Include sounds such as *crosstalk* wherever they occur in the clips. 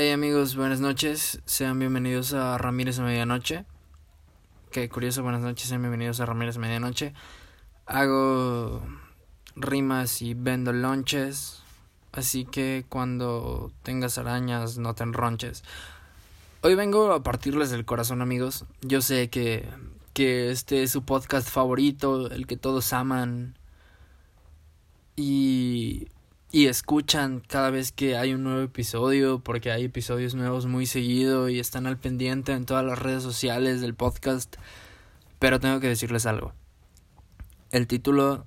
Hey amigos, buenas noches. Sean bienvenidos a Ramírez a Medianoche. Qué curioso, buenas noches, sean bienvenidos a Ramírez a Medianoche. Hago rimas y vendo lonches. Así que cuando tengas arañas no te enronches. Hoy vengo a partirles del corazón amigos. Yo sé que, que este es su podcast favorito, el que todos aman. Y y escuchan cada vez que hay un nuevo episodio, porque hay episodios nuevos muy seguido y están al pendiente en todas las redes sociales del podcast. Pero tengo que decirles algo. El título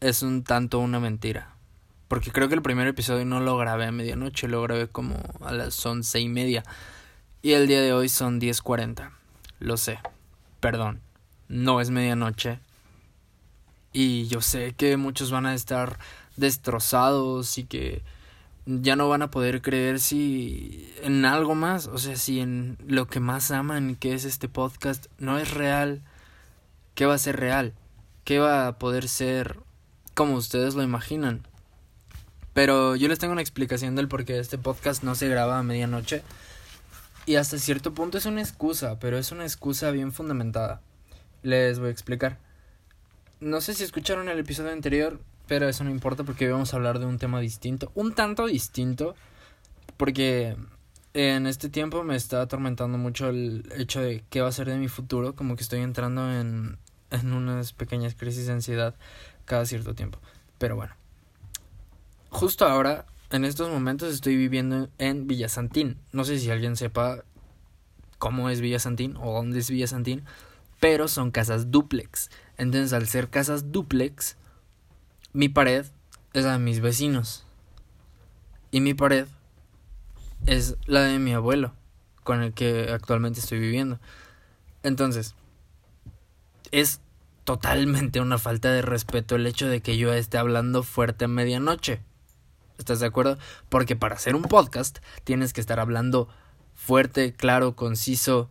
es un tanto una mentira. Porque creo que el primer episodio no lo grabé a medianoche, lo grabé como a las once y media. Y el día de hoy son diez cuarenta. Lo sé. Perdón. No es medianoche. Y yo sé que muchos van a estar destrozados y que ya no van a poder creer si en algo más, o sea, si en lo que más aman, que es este podcast, no es real, ¿qué va a ser real? ¿Qué va a poder ser como ustedes lo imaginan? Pero yo les tengo una explicación del por qué este podcast no se graba a medianoche. Y hasta cierto punto es una excusa, pero es una excusa bien fundamentada. Les voy a explicar. No sé si escucharon el episodio anterior, pero eso no importa porque vamos a hablar de un tema distinto, un tanto distinto, porque en este tiempo me está atormentando mucho el hecho de qué va a ser de mi futuro, como que estoy entrando en, en unas pequeñas crisis de ansiedad cada cierto tiempo. Pero bueno, justo ahora, en estos momentos estoy viviendo en Villasantín. No sé si alguien sepa cómo es Villasantín o dónde es Villasantín, pero son casas duplex. Entonces, al ser casas duplex, mi pared es la de mis vecinos. Y mi pared es la de mi abuelo, con el que actualmente estoy viviendo. Entonces, es totalmente una falta de respeto el hecho de que yo esté hablando fuerte a medianoche. ¿Estás de acuerdo? Porque para hacer un podcast tienes que estar hablando fuerte, claro, conciso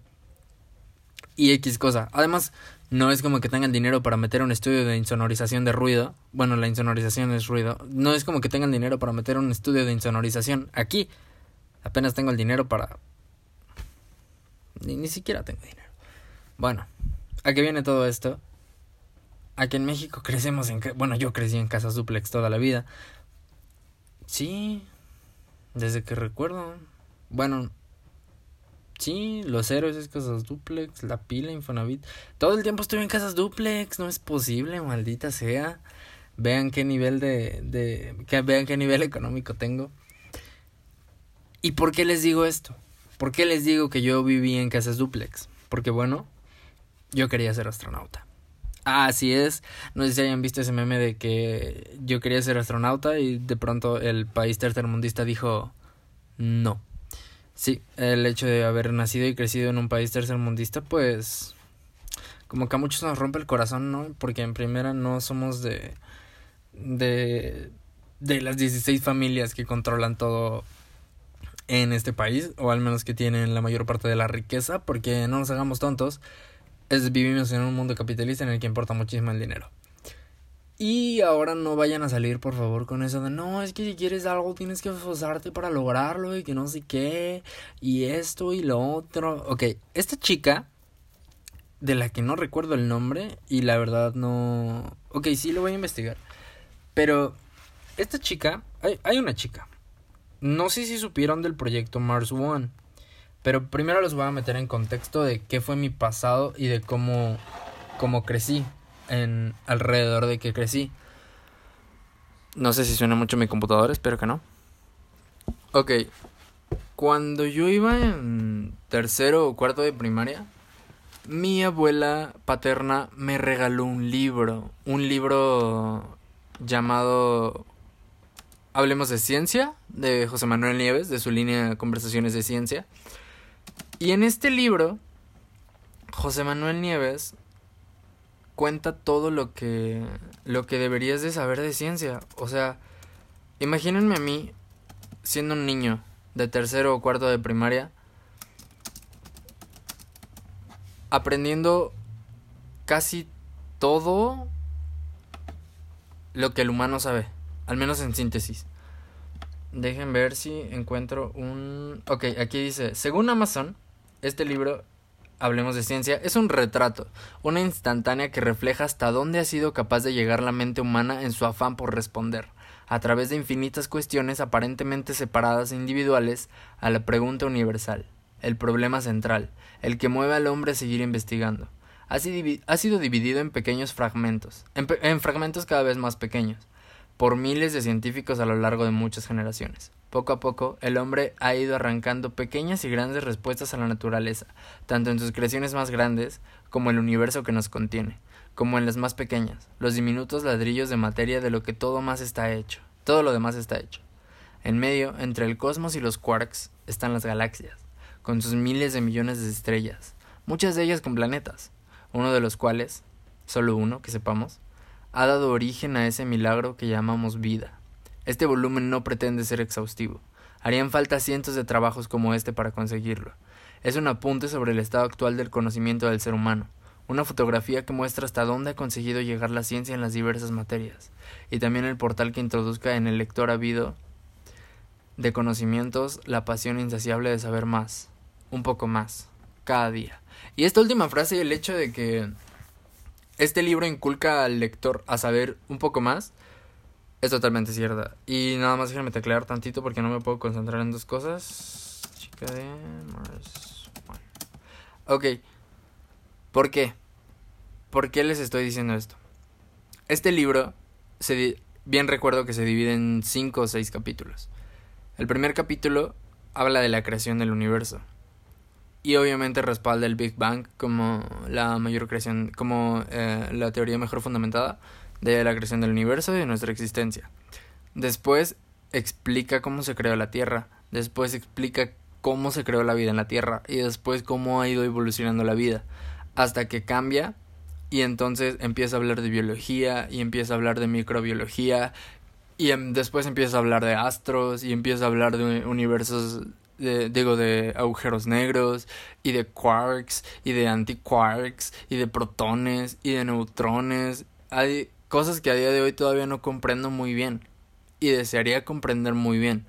y X cosa. Además, no es como que tengan dinero para meter un estudio de insonorización de ruido. Bueno, la insonorización es ruido. No es como que tengan dinero para meter un estudio de insonorización aquí. Apenas tengo el dinero para... Ni, ni siquiera tengo dinero. Bueno, ¿a qué viene todo esto? Aquí en México crecemos en... Bueno, yo crecí en casas duplex toda la vida. Sí, desde que recuerdo. Bueno, Sí, los héroes es casas duplex, la pila, Infonavit. Todo el tiempo estuve en casas duplex, no es posible, maldita sea. Vean qué nivel de, de vean qué nivel económico tengo. ¿Y por qué les digo esto? ¿Por qué les digo que yo viví en casas duplex? Porque bueno, yo quería ser astronauta. Ah, así es. No sé si hayan visto ese meme de que yo quería ser astronauta y de pronto el país tercermundista dijo no. Sí, el hecho de haber nacido y crecido en un país tercermundista, pues como que a muchos nos rompe el corazón, ¿no? Porque en primera no somos de de de las 16 familias que controlan todo en este país, o al menos que tienen la mayor parte de la riqueza, porque no nos hagamos tontos, es, vivimos en un mundo capitalista en el que importa muchísimo el dinero. Y ahora no vayan a salir, por favor, con eso de no, es que si quieres algo tienes que esforzarte para lograrlo y que no sé qué, y esto y lo otro. Ok, esta chica, de la que no recuerdo el nombre, y la verdad no. Ok, sí lo voy a investigar. Pero, esta chica, hay, hay una chica. No sé si supieron del proyecto Mars One. Pero primero los voy a meter en contexto de qué fue mi pasado y de cómo, cómo crecí en alrededor de que crecí. No sé si suena mucho mi computadora, espero que no. Ok, cuando yo iba en tercero o cuarto de primaria, mi abuela paterna me regaló un libro, un libro llamado Hablemos de Ciencia, de José Manuel Nieves, de su línea Conversaciones de Ciencia. Y en este libro, José Manuel Nieves cuenta todo lo que lo que deberías de saber de ciencia. O sea, imagínense a mí siendo un niño de tercero o cuarto de primaria aprendiendo casi todo lo que el humano sabe, al menos en síntesis. Dejen ver si encuentro un... Ok, aquí dice, según Amazon, este libro, Hablemos de Ciencia, es un retrato, una instantánea que refleja hasta dónde ha sido capaz de llegar la mente humana en su afán por responder, a través de infinitas cuestiones aparentemente separadas e individuales, a la pregunta universal, el problema central, el que mueve al hombre a seguir investigando. Ha sido dividido en pequeños fragmentos, en fragmentos cada vez más pequeños por miles de científicos a lo largo de muchas generaciones. Poco a poco, el hombre ha ido arrancando pequeñas y grandes respuestas a la naturaleza, tanto en sus creaciones más grandes como el universo que nos contiene, como en las más pequeñas, los diminutos ladrillos de materia de lo que todo más está hecho. Todo lo demás está hecho. En medio, entre el cosmos y los quarks, están las galaxias, con sus miles de millones de estrellas, muchas de ellas con planetas, uno de los cuales, solo uno que sepamos, ha dado origen a ese milagro que llamamos vida. Este volumen no pretende ser exhaustivo. Harían falta cientos de trabajos como este para conseguirlo. Es un apunte sobre el estado actual del conocimiento del ser humano, una fotografía que muestra hasta dónde ha conseguido llegar la ciencia en las diversas materias, y también el portal que introduzca en el lector habido de conocimientos la pasión insaciable de saber más, un poco más, cada día. Y esta última frase y el hecho de que este libro inculca al lector a saber un poco más. Es totalmente cierta. Y nada más déjenme teclear tantito porque no me puedo concentrar en dos cosas. Chica de Mars. Ok. ¿Por qué? ¿Por qué les estoy diciendo esto? Este libro, se bien recuerdo que se divide en cinco o seis capítulos. El primer capítulo habla de la creación del universo y obviamente respalda el Big Bang como la mayor creación, como eh, la teoría mejor fundamentada de la creación del universo y de nuestra existencia. Después explica cómo se creó la Tierra, después explica cómo se creó la vida en la Tierra. Y después cómo ha ido evolucionando la vida. Hasta que cambia. Y entonces empieza a hablar de biología. Y empieza a hablar de microbiología. Y em, después empieza a hablar de astros. Y empieza a hablar de universos digo, de agujeros negros. Y de quarks. Y de antiquarks. Y de protones. Y de neutrones. Hay cosas que a día de hoy todavía no comprendo muy bien y desearía comprender muy bien.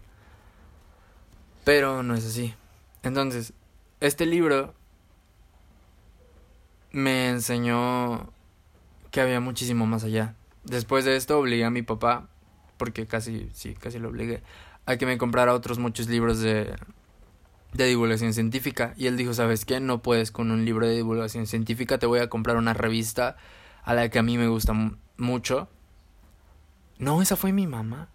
Pero no es así. Entonces, este libro me enseñó que había muchísimo más allá. Después de esto obligué a mi papá, porque casi, sí, casi lo obligué, a que me comprara otros muchos libros de, de divulgación científica y él dijo, ¿sabes qué? No puedes con un libro de divulgación científica, te voy a comprar una revista a la que a mí me gusta mucho. No, esa fue mi mamá.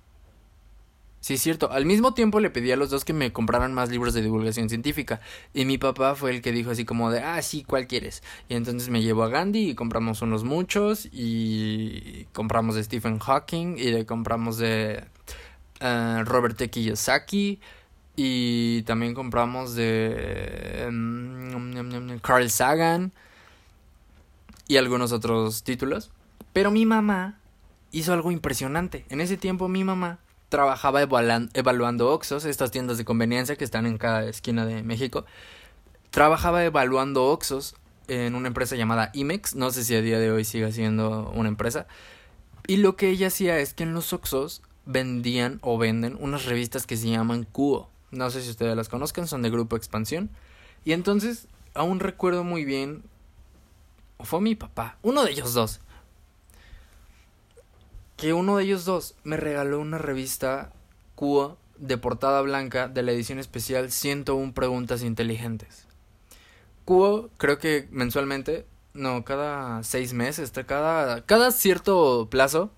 Sí, es cierto. Al mismo tiempo le pedí a los dos que me compraran más libros de divulgación científica. Y mi papá fue el que dijo así como de, ah, sí, ¿cuál quieres? Y entonces me llevó a Gandhi y compramos unos muchos. Y compramos de Stephen Hawking y le compramos de uh, Robert. Kiyosaki. Y también compramos de mm, Carl Sagan y algunos otros títulos. Pero mi mamá hizo algo impresionante. En ese tiempo mi mamá trabajaba evaluando Oxos, estas tiendas de conveniencia que están en cada esquina de México. Trabajaba evaluando Oxos en una empresa llamada Imex. No sé si a día de hoy sigue siendo una empresa. Y lo que ella hacía es que en los Oxos vendían o venden unas revistas que se llaman Cuo. No sé si ustedes las conozcan, son de Grupo Expansión. Y entonces, aún recuerdo muy bien, o fue mi papá, uno de ellos dos, que uno de ellos dos me regaló una revista Cuo de portada blanca de la edición especial 101 Preguntas Inteligentes. Cuo, creo que mensualmente, no, cada seis meses, cada, cada cierto plazo,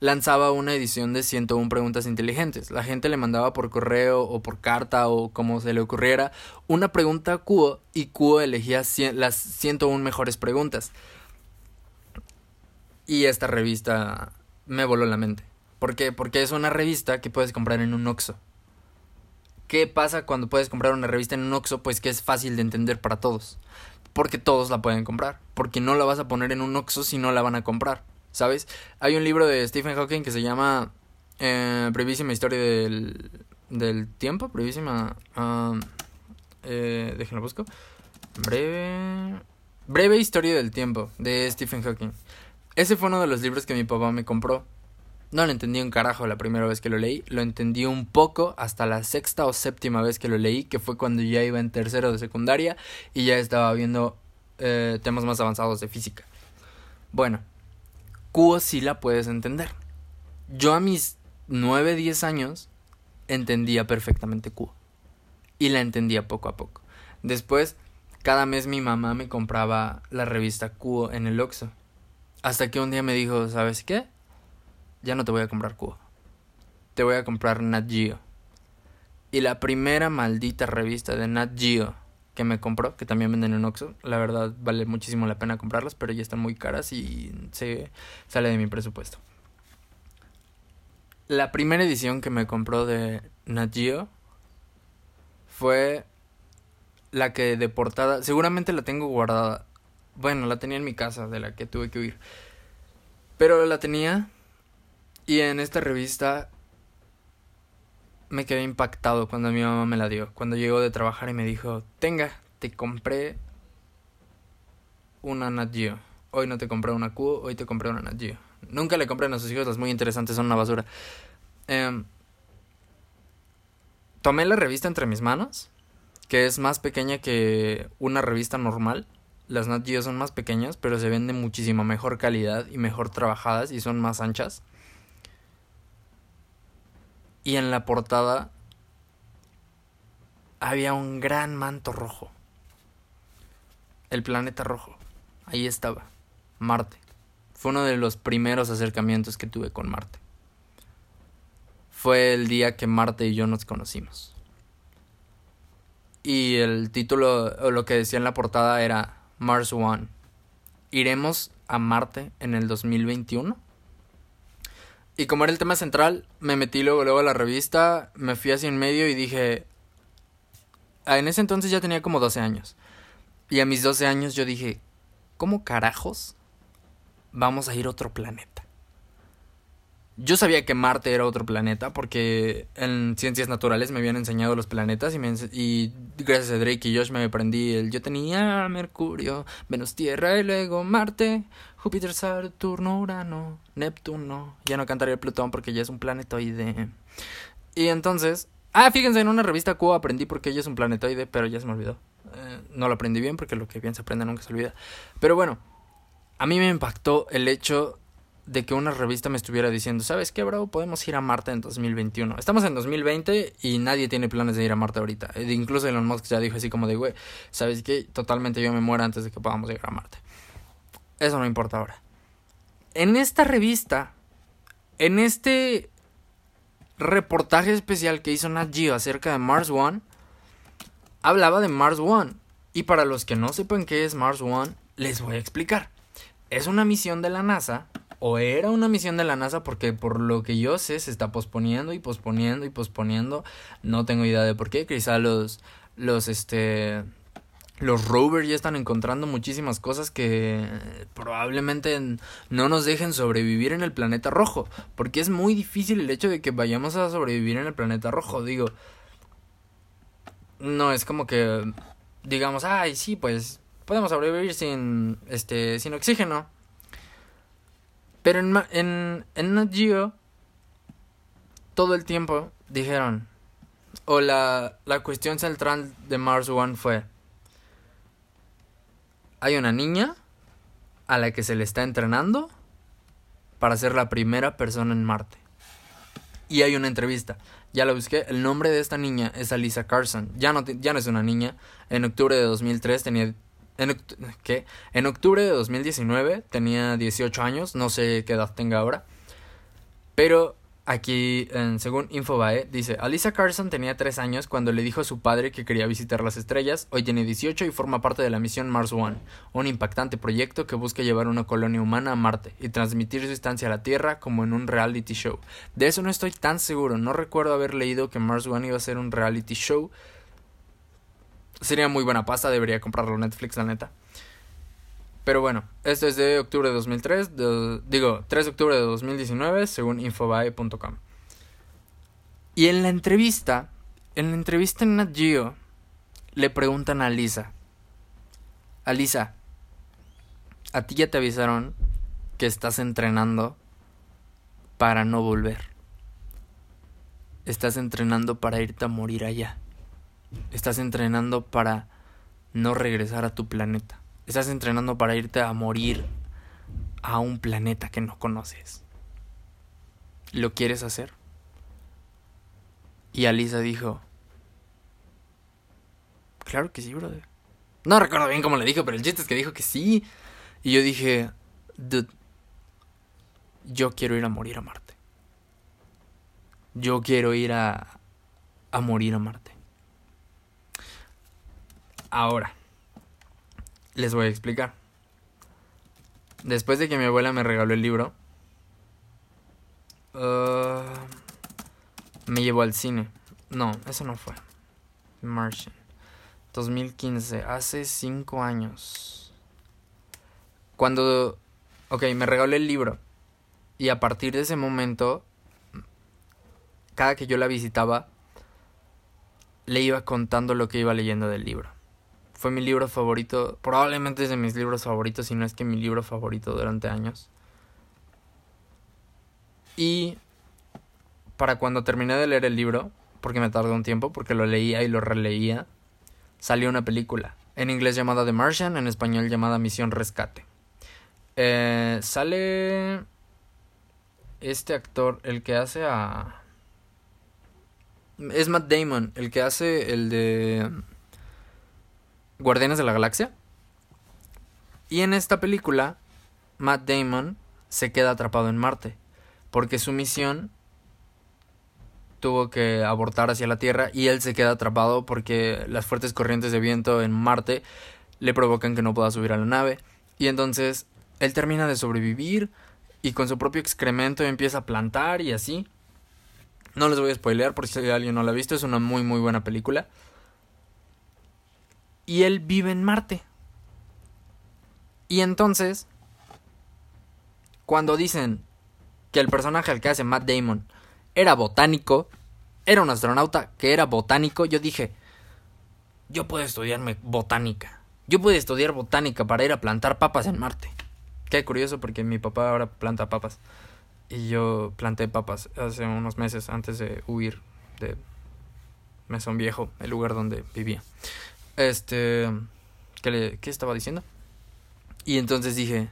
lanzaba una edición de 101 preguntas inteligentes. La gente le mandaba por correo o por carta o como se le ocurriera una pregunta a Cuo y Cuo elegía las 101 mejores preguntas. Y esta revista me voló la mente. ¿Por qué? Porque es una revista que puedes comprar en un Oxxo. ¿Qué pasa cuando puedes comprar una revista en un Oxxo? Pues que es fácil de entender para todos. Porque todos la pueden comprar. Porque no la vas a poner en un Oxxo si no la van a comprar. ¿sabes? Hay un libro de Stephen Hawking que se llama eh, Brevísima Historia del, del Tiempo, brevísima... Um, eh, busco. Breve... Breve Historia del Tiempo, de Stephen Hawking. Ese fue uno de los libros que mi papá me compró. No lo entendí un carajo la primera vez que lo leí, lo entendí un poco hasta la sexta o séptima vez que lo leí, que fue cuando ya iba en tercero de secundaria y ya estaba viendo eh, temas más avanzados de física. Bueno, Q sí la puedes entender. Yo a mis 9, 10 años entendía perfectamente Q. Y la entendía poco a poco. Después, cada mes mi mamá me compraba la revista Q en el Oxxo. Hasta que un día me dijo, ¿sabes qué? Ya no te voy a comprar Q. Te voy a comprar Nat Geo. Y la primera maldita revista de Nat Geo que me compró, que también venden en Oxxo, la verdad vale muchísimo la pena comprarlas, pero ya están muy caras y se sale de mi presupuesto. La primera edición que me compró de Nat Geo fue la que de portada, seguramente la tengo guardada. Bueno, la tenía en mi casa, de la que tuve que huir. Pero la tenía y en esta revista me quedé impactado cuando mi mamá me la dio. Cuando llegó de trabajar y me dijo, tenga, te compré una Nat. Hoy no te compré una Q, hoy te compré una Nat. Nunca le compré a sus hijos, las muy interesantes son una basura. Em, tomé la revista entre mis manos, que es más pequeña que una revista normal. Las Nat Geo son más pequeñas, pero se ven de muchísima mejor calidad y mejor trabajadas y son más anchas. Y en la portada había un gran manto rojo. El planeta rojo. Ahí estaba. Marte. Fue uno de los primeros acercamientos que tuve con Marte. Fue el día que Marte y yo nos conocimos. Y el título, o lo que decía en la portada era Mars One. ¿Iremos a Marte en el 2021? Y como era el tema central, me metí luego, luego a la revista, me fui así en medio y dije... Ah, en ese entonces ya tenía como 12 años. Y a mis 12 años yo dije, ¿cómo carajos vamos a ir a otro planeta? Yo sabía que Marte era otro planeta porque en ciencias naturales me habían enseñado los planetas y, y gracias a Drake y Josh me aprendí el yo tenía Mercurio, Venus, Tierra y luego Marte, Júpiter, Saturno, Urano, Neptuno. Ya no cantaría Plutón porque ya es un planetoide. Y entonces, ah, fíjense, en una revista Q aprendí porque ella es un planetoide, pero ya se me olvidó. Eh, no lo aprendí bien porque lo que bien se aprende nunca se olvida. Pero bueno, a mí me impactó el hecho de que una revista me estuviera diciendo, ¿sabes qué, bro? Podemos ir a Marte en 2021. Estamos en 2020 y nadie tiene planes de ir a Marte ahorita. E incluso Elon Musk ya dijo así como de, ¿sabes qué? Totalmente yo me muero antes de que podamos llegar a Marte. Eso no importa ahora. En esta revista, en este reportaje especial que hizo Nat Geo acerca de Mars One, hablaba de Mars One. Y para los que no sepan qué es Mars One, les voy a explicar. Es una misión de la NASA o era una misión de la NASA porque por lo que yo sé se está posponiendo y posponiendo y posponiendo. No tengo idea de por qué. Quizá los los este los rovers ya están encontrando muchísimas cosas que probablemente no nos dejen sobrevivir en el planeta rojo, porque es muy difícil el hecho de que vayamos a sobrevivir en el planeta rojo, digo. No es como que digamos, "Ay, sí, pues podemos sobrevivir sin este sin oxígeno." Pero en, en, en Nat Geo, todo el tiempo dijeron, o la, la cuestión central de Mars One fue, hay una niña a la que se le está entrenando para ser la primera persona en Marte. Y hay una entrevista. Ya la busqué. El nombre de esta niña es Alisa Carson. Ya no, ya no es una niña. En octubre de 2003 tenía en, ¿qué? en octubre de 2019 tenía 18 años, no sé qué edad tenga ahora. Pero aquí, en, según Infobae, dice, Alisa Carson tenía 3 años cuando le dijo a su padre que quería visitar las estrellas, hoy tiene 18 y forma parte de la misión Mars One, un impactante proyecto que busca llevar una colonia humana a Marte y transmitir su estancia a la Tierra como en un reality show. De eso no estoy tan seguro, no recuerdo haber leído que Mars One iba a ser un reality show, Sería muy buena pasta, debería comprarlo Netflix, la neta. Pero bueno, esto es de octubre de 2003, digo, 3 de octubre de 2019, según infobae.com. Y en la entrevista, en la entrevista en Nat Geo, le preguntan a Lisa, Alisa, ¿a ti ya te avisaron que estás entrenando para no volver. Estás entrenando para irte a morir allá. Estás entrenando para no regresar a tu planeta. Estás entrenando para irte a morir a un planeta que no conoces. ¿Lo quieres hacer? Y Alisa dijo, claro que sí, brother. No recuerdo bien cómo le dijo, pero el chiste es que dijo que sí. Y yo dije, dude, yo quiero ir a morir a Marte. Yo quiero ir a, a morir a Marte. Ahora, les voy a explicar. Después de que mi abuela me regaló el libro, uh, me llevó al cine. No, eso no fue. Martian. 2015, hace 5 años. Cuando... Ok, me regaló el libro. Y a partir de ese momento, cada que yo la visitaba, le iba contando lo que iba leyendo del libro. Fue mi libro favorito, probablemente es de mis libros favoritos, si no es que mi libro favorito durante años. Y para cuando terminé de leer el libro, porque me tardó un tiempo, porque lo leía y lo releía, salió una película. En inglés llamada The Martian, en español llamada Misión Rescate. Eh, sale este actor, el que hace a... Es Matt Damon, el que hace el de Guardianes de la Galaxia. Y en esta película, Matt Damon se queda atrapado en Marte, porque su misión tuvo que abortar hacia la Tierra y él se queda atrapado porque las fuertes corrientes de viento en Marte le provocan que no pueda subir a la nave. Y entonces él termina de sobrevivir y con su propio excremento empieza a plantar y así. No les voy a spoilear por si alguien no la ha visto, es una muy muy buena película y él vive en Marte. Y entonces, cuando dicen que el personaje al que hace Matt Damon era botánico, era un astronauta que era botánico, yo dije, yo puedo estudiarme botánica. Yo puedo estudiar botánica para ir a plantar papas en Marte. Qué curioso porque mi papá ahora planta papas. Y yo planté papas hace unos meses antes de huir de Mesón Viejo, el lugar donde vivía. Este, ¿qué, le, ¿qué estaba diciendo? Y entonces dije,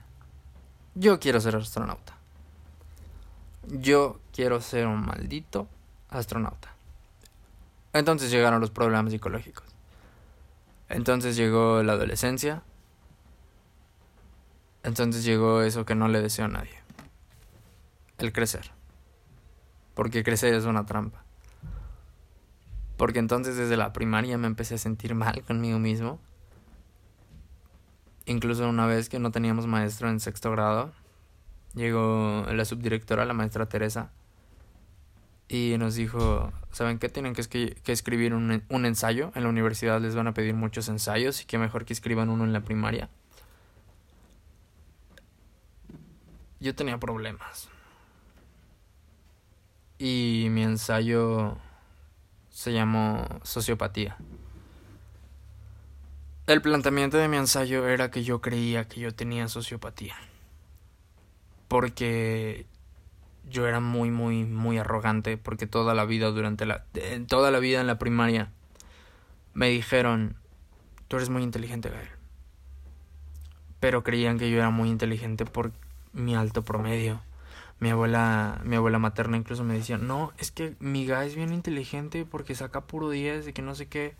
yo quiero ser astronauta. Yo quiero ser un maldito astronauta. Entonces llegaron los problemas psicológicos. Entonces llegó la adolescencia. Entonces llegó eso que no le deseo a nadie. El crecer. Porque crecer es una trampa. Porque entonces desde la primaria me empecé a sentir mal *laughs* conmigo mismo. Incluso una vez que no teníamos maestro en sexto grado, llegó la subdirectora, la maestra Teresa, y nos dijo, ¿saben qué? Tienen que, que escribir un, un, ensayo. En la universidad les van a pedir muchos ensayos y qué mejor que escriban uno en la primaria. Yo tenía problemas. Y mi ensayo se llamó sociopatía. El planteamiento de mi ensayo era que yo creía que yo tenía sociopatía. Porque yo era muy, muy, muy arrogante. Porque toda la vida, durante la. toda la vida en la primaria, me dijeron: Tú eres muy inteligente, Gael. Pero creían que yo era muy inteligente por mi alto promedio mi abuela, mi abuela materna incluso me decía, no, es que mi guy es bien inteligente porque saca puro 10 y que no sé qué.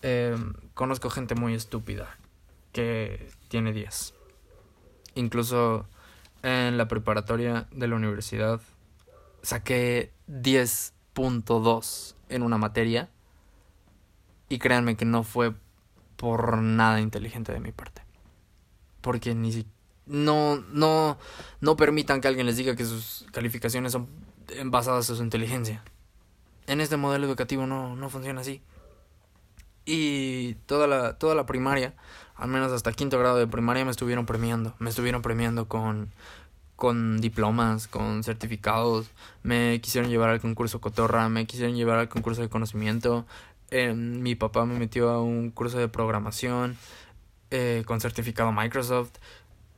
Em, conozco gente muy estúpida que tiene 10. Incluso en la preparatoria de la universidad saqué 10.2 en una materia y créanme que no fue por nada inteligente de mi parte. Porque ni siquiera no, no, no permitan que alguien les diga que sus calificaciones son basadas en su inteligencia. En este modelo educativo no, no funciona así. Y toda la, toda la primaria, al menos hasta quinto grado de primaria, me estuvieron premiando. Me estuvieron premiando con, con diplomas, con certificados. Me quisieron llevar al concurso Cotorra, me quisieron llevar al concurso de conocimiento. Eh, mi papá me metió a un curso de programación eh, con certificado Microsoft.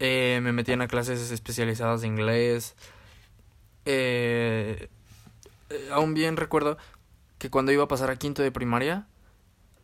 Eh, me metían a clases especializadas de inglés. eh, eh, aún bien recuerdo que cuando iba a pasar a quinto de primaria,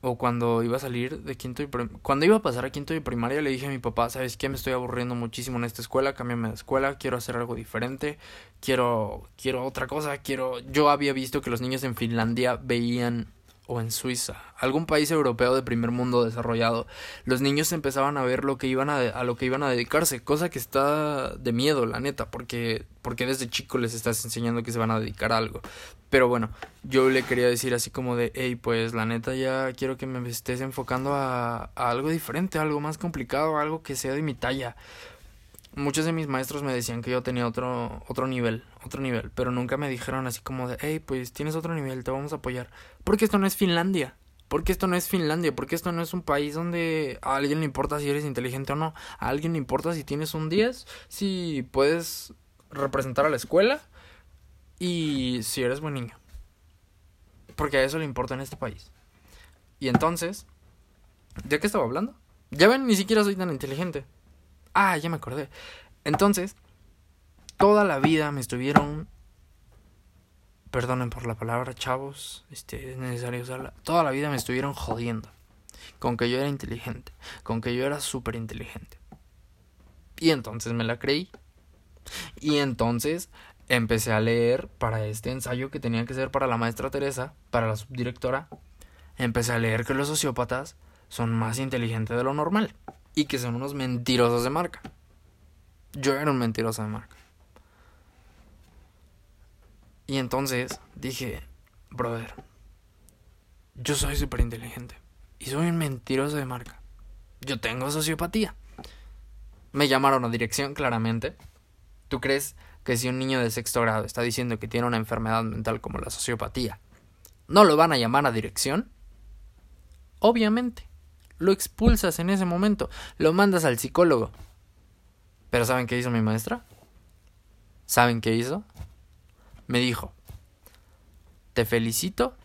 o cuando iba a salir de quinto y cuando iba a pasar a quinto de primaria le dije a mi papá, ¿sabes qué? Me estoy aburriendo muchísimo en esta escuela, cámbiame de escuela, quiero hacer algo diferente, quiero quiero otra cosa, quiero yo había visto que los niños en Finlandia veían o en Suiza, algún país europeo de primer mundo desarrollado, los niños empezaban a ver lo que iban a, a, lo que iban a dedicarse, cosa que está de miedo, la neta, porque, porque desde chico les estás enseñando que se van a dedicar a algo. Pero bueno, yo le quería decir así como de, hey, pues la neta ya quiero que me estés enfocando a, algo diferente, algo más complicado, algo que sea de mi talla muchos de mis maestros me decían que yo tenía otro, otro nivel, otro nivel, pero nunca me dijeron así como de, hey, pues tienes otro nivel, te vamos a apoyar. Porque esto no es Finlandia. Porque esto no es Finlandia, porque esto no es un país donde a alguien le importa si eres inteligente o no. A alguien le importa si tienes un 10, si puedes representar a la escuela y si eres buen niño. Porque a eso le importa en este país. Y entonces, ¿de qué estaba hablando? Ya ven, ni siquiera soy tan inteligente. Ah, ya me acordé. Entonces, toda la vida me estuvieron. Perdonen por la palabra, chavos. Este, es necesario usarla. Toda la vida me estuvieron jodiendo. Con que yo era inteligente. Con que yo era súper inteligente. Y entonces me la creí. Y entonces empecé a leer para este ensayo que tenía que ser para la maestra Teresa, para la subdirectora. Empecé a leer que los sociópatas son más inteligentes de lo normal y que son unos mentirosos de marca. Yo era un mentiroso de marca. Y entonces dije, brother, yo soy súper inteligente y soy un mentiroso de marca. Yo tengo sociopatía. Me llamaron a dirección, claramente. ¿Tú crees que si un niño de sexto grado está diciendo que tiene una enfermedad mental como la sociopatía, no lo van a llamar a dirección? Obviamente lo expulsas en ese momento, lo mandas al psicólogo. Pero ¿saben qué hizo mi maestra? ¿Saben qué hizo? Me dijo, te felicito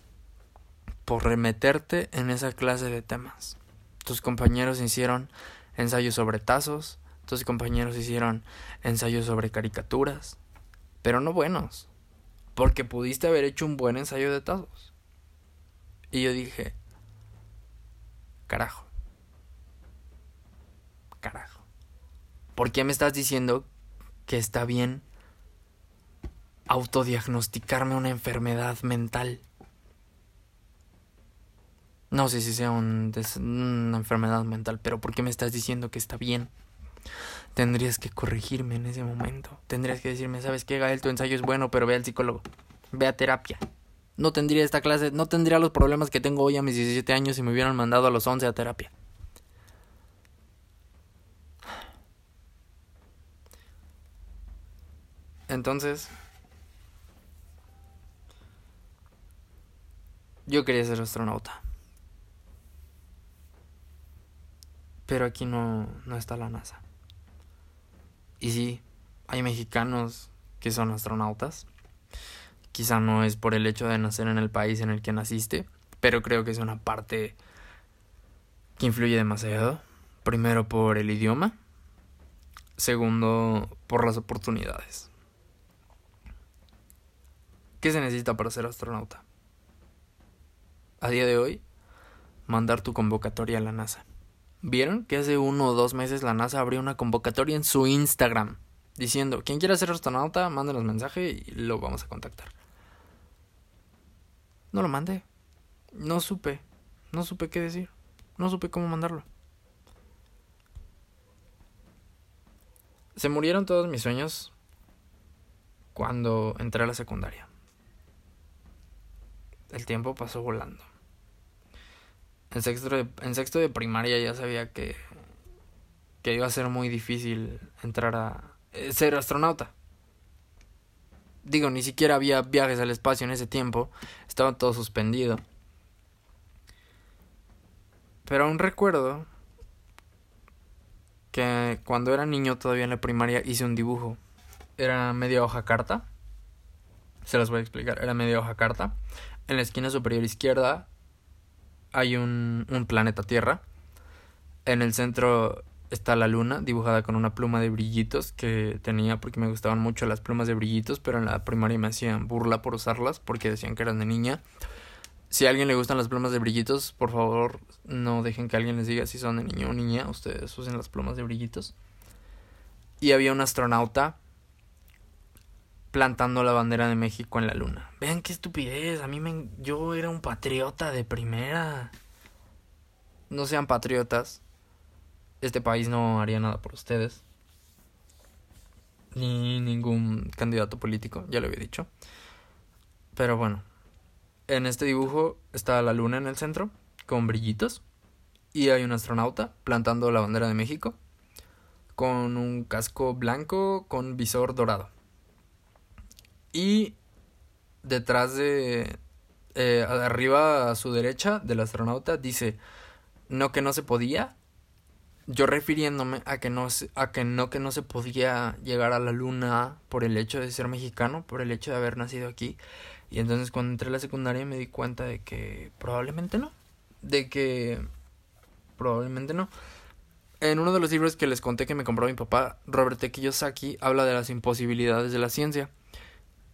por remeterte en esa clase de temas. Tus compañeros hicieron ensayos sobre tazos, tus compañeros hicieron ensayos sobre caricaturas, pero no buenos, porque pudiste haber hecho un buen ensayo de tazos. Y yo dije, carajo, carajo. ¿Por qué me estás diciendo que está bien autodiagnosticarme una enfermedad mental? No sé si sea una enfermedad mental, pero ¿por qué me estás diciendo que está bien? Tendrías que corregirme en ese momento. Tendrías que decirme, ¿sabes qué, Gael? Tu ensayo es bueno, pero ve al psicólogo. Ve a terapia. No tendría esta clase, no tendría los problemas que tengo hoy a mis 17 años si me hubieran mandado a los 11 a terapia. Entonces, yo quería ser astronauta. Pero aquí no, no está la NASA. Y sí, hay mexicanos que son astronautas. Quizá no es por el hecho de nacer en el país en el que naciste, pero creo que es una parte que influye demasiado. Primero por el idioma, segundo por las oportunidades. ¿Qué se necesita para ser astronauta? A día de hoy, mandar tu convocatoria a la NASA. ¿Vieron que hace uno o dos meses la NASA abrió una convocatoria en su Instagram diciendo, quien quiera ser astronauta, mándenos mensaje y lo vamos a contactar? No lo mandé. No supe. No supe qué decir. No supe cómo mandarlo. Se murieron todos mis sueños cuando entré a la secundaria el tiempo pasó volando. En sexto de, en sexto de primaria ya sabía que, que iba a ser muy difícil entrar a eh, ser astronauta. Digo, ni siquiera había viajes al espacio en ese tiempo, estaba todo suspendido. Pero aún recuerdo que cuando era niño todavía en la primaria hice un dibujo. Era media hoja carta. Se las voy a explicar. Era media hoja carta. En la esquina superior izquierda hay un, un planeta Tierra. En el centro está la luna dibujada con una pluma de brillitos que tenía porque me gustaban mucho las plumas de brillitos, pero en la primaria me hacían burla por usarlas porque decían que eran de niña. Si a alguien le gustan las plumas de brillitos, por favor no dejen que alguien les diga si son de niño o niña, ustedes usen las plumas de brillitos. Y había un astronauta plantando la bandera de México en la luna. Vean qué estupidez, a mí me yo era un patriota de primera. No sean patriotas este país no haría nada por ustedes. Ni ningún candidato político, ya lo había dicho. Pero bueno, en este dibujo está la luna en el centro, con brillitos. Y hay un astronauta plantando la bandera de México, con un casco blanco con visor dorado. Y detrás de... Eh, arriba a su derecha del astronauta dice, no que no se podía, yo refiriéndome a que no a que no que no se podía llegar a la luna por el hecho de ser mexicano, por el hecho de haber nacido aquí. Y entonces cuando entré a la secundaria me di cuenta de que probablemente no, de que probablemente no. En uno de los libros que les conté que me compró mi papá, Robert T. Kiyosaki habla de las imposibilidades de la ciencia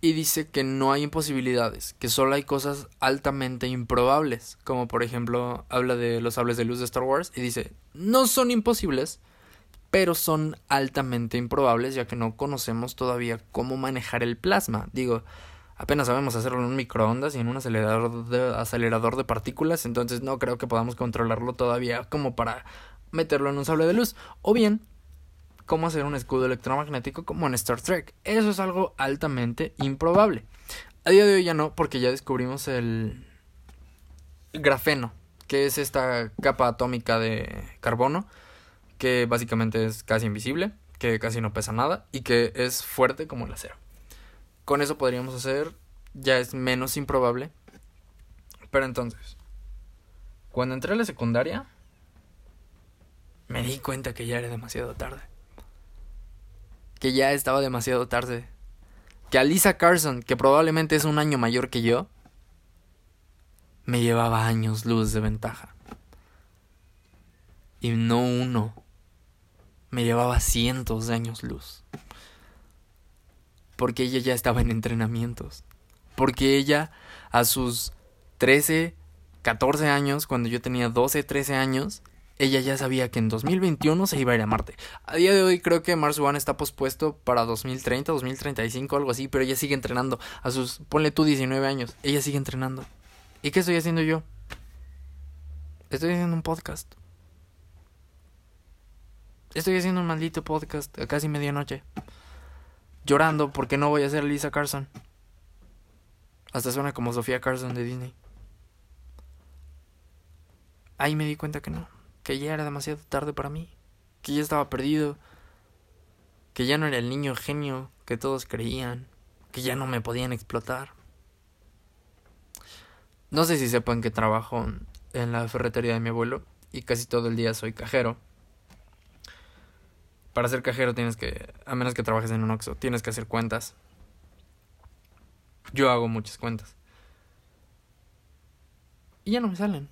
y dice que no hay imposibilidades, que solo hay cosas altamente improbables, como por ejemplo habla de los sables de luz de Star Wars y dice, no son imposibles, pero son altamente improbables ya que no conocemos todavía cómo manejar el plasma. Digo, apenas sabemos hacerlo en un microondas y en un acelerador de, acelerador de partículas, entonces no creo que podamos controlarlo todavía como para meterlo en un sable de luz. O bien, cómo hacer un escudo electromagnético como en Star Trek. Eso es algo altamente improbable. A día de hoy ya no, porque ya descubrimos el grafeno, que es esta capa atómica de carbono, que básicamente es casi invisible, que casi no pesa nada y que es fuerte como el acero. Con eso podríamos hacer, ya es menos improbable. Pero entonces, cuando entré a la secundaria, me di cuenta que ya era demasiado tarde que ya estaba demasiado tarde. Que Alisa Carson, que probablemente es un año mayor que yo, me llevaba años luz de ventaja. Y no uno. Me llevaba cientos de años luz. Porque ella ya estaba en entrenamientos. Porque ella a sus 13, 14 años, cuando yo tenía 12, 13 años, ella ya sabía que en 2021 se iba a ir a Marte. A día de hoy creo que Mars One está pospuesto para 2030, 2035, algo así, pero ella sigue entrenando. A sus, ponle tú 19 años, ella sigue entrenando. ¿Y qué estoy haciendo yo? Estoy haciendo un podcast. Estoy haciendo un maldito podcast a casi medianoche. Llorando porque no voy a ser Lisa Carson. Hasta suena como Sofía Carson de Disney. Ahí me di cuenta que no que ya era demasiado tarde para mí, que ya estaba perdido, que ya no era el niño genio que todos creían, que ya no me podían explotar. No sé si sepan que trabajo en la ferretería de mi abuelo y casi todo el día soy cajero. Para ser cajero tienes que, a menos que trabajes en un Oxxo, tienes que hacer cuentas. Yo hago muchas cuentas. Y ya no me salen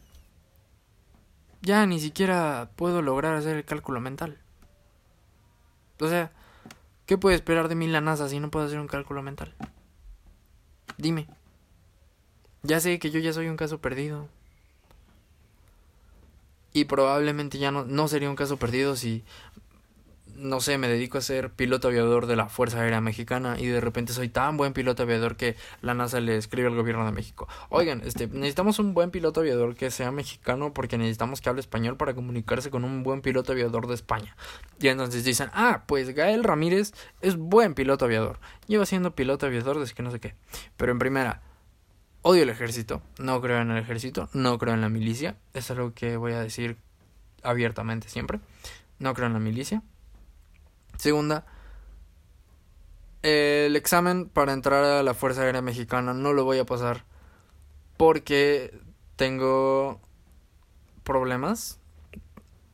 ya ni siquiera puedo lograr hacer el cálculo mental. O sea, ¿qué puede esperar de mí la NASA si no puedo hacer un cálculo mental? Dime. Ya sé que yo ya soy un caso perdido. Y probablemente ya no, no sería un caso perdido si no sé, me dedico a ser piloto aviador de la Fuerza Aérea Mexicana y de repente soy tan buen piloto aviador que la NASA le escribe al gobierno de México. Oigan, este, necesitamos un buen piloto aviador que sea mexicano porque necesitamos que hable español para comunicarse con un buen piloto aviador de España. Y entonces dicen, ah, pues Gael Ramírez es buen piloto aviador. Lleva siendo piloto aviador desde que no sé qué. Pero en primera, odio el ejército, no creo en el ejército, no creo en la milicia. Es algo que voy a decir abiertamente siempre. No creo en la milicia Segunda, el examen para entrar a la Fuerza Aérea Mexicana no lo voy a pasar porque tengo problemas.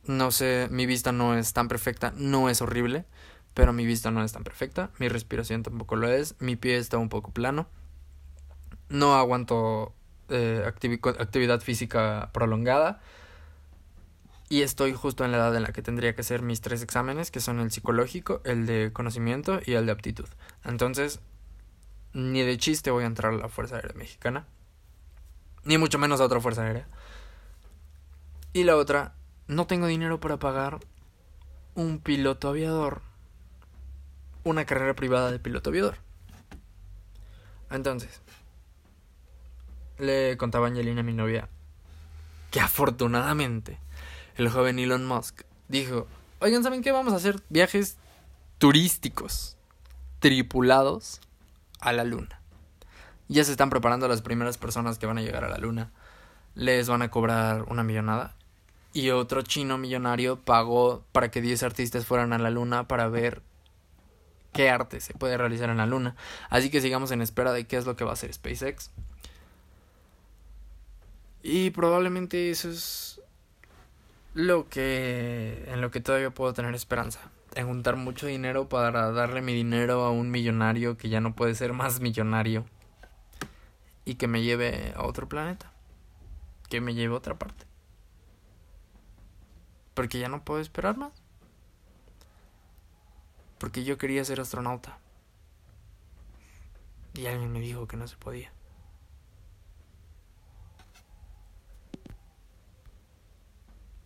No sé, mi vista no es tan perfecta, no es horrible, pero mi vista no es tan perfecta, mi respiración tampoco lo es, mi pie está un poco plano, no aguanto eh, actividad física prolongada Y estoy justo en la edad en la que tendría que hacer mis tres exámenes, que son el psicológico, el de conocimiento y el de aptitud. Entonces, ni de chiste voy a entrar a la Fuerza Aérea Mexicana. Ni mucho menos a otra Fuerza Aérea. Y la otra, no tengo dinero para pagar un piloto aviador. Una carrera privada de piloto aviador. Entonces, le contaba a Angelina, mi novia, que afortunadamente el joven Elon Musk dijo, oigan, ¿saben qué? Vamos a hacer viajes turísticos, tripulados a la luna. Ya se están preparando las primeras personas que van a llegar a la luna. Les van a cobrar una millonada. Y otro chino millonario pagó para que 10 artistas fueran a la luna para ver qué arte se puede realizar en la luna. Así que sigamos en espera de qué es lo que va a hacer SpaceX. Y probablemente eso es lo que en lo que todavía puedo tener esperanza. En juntar mucho dinero para darle mi dinero a un millonario que ya no puede ser más millonario. Y que me lleve a otro planeta. Que me lleve a otra parte. Porque ya no puedo esperar más. Porque yo quería ser astronauta. Y alguien me dijo que no se podía.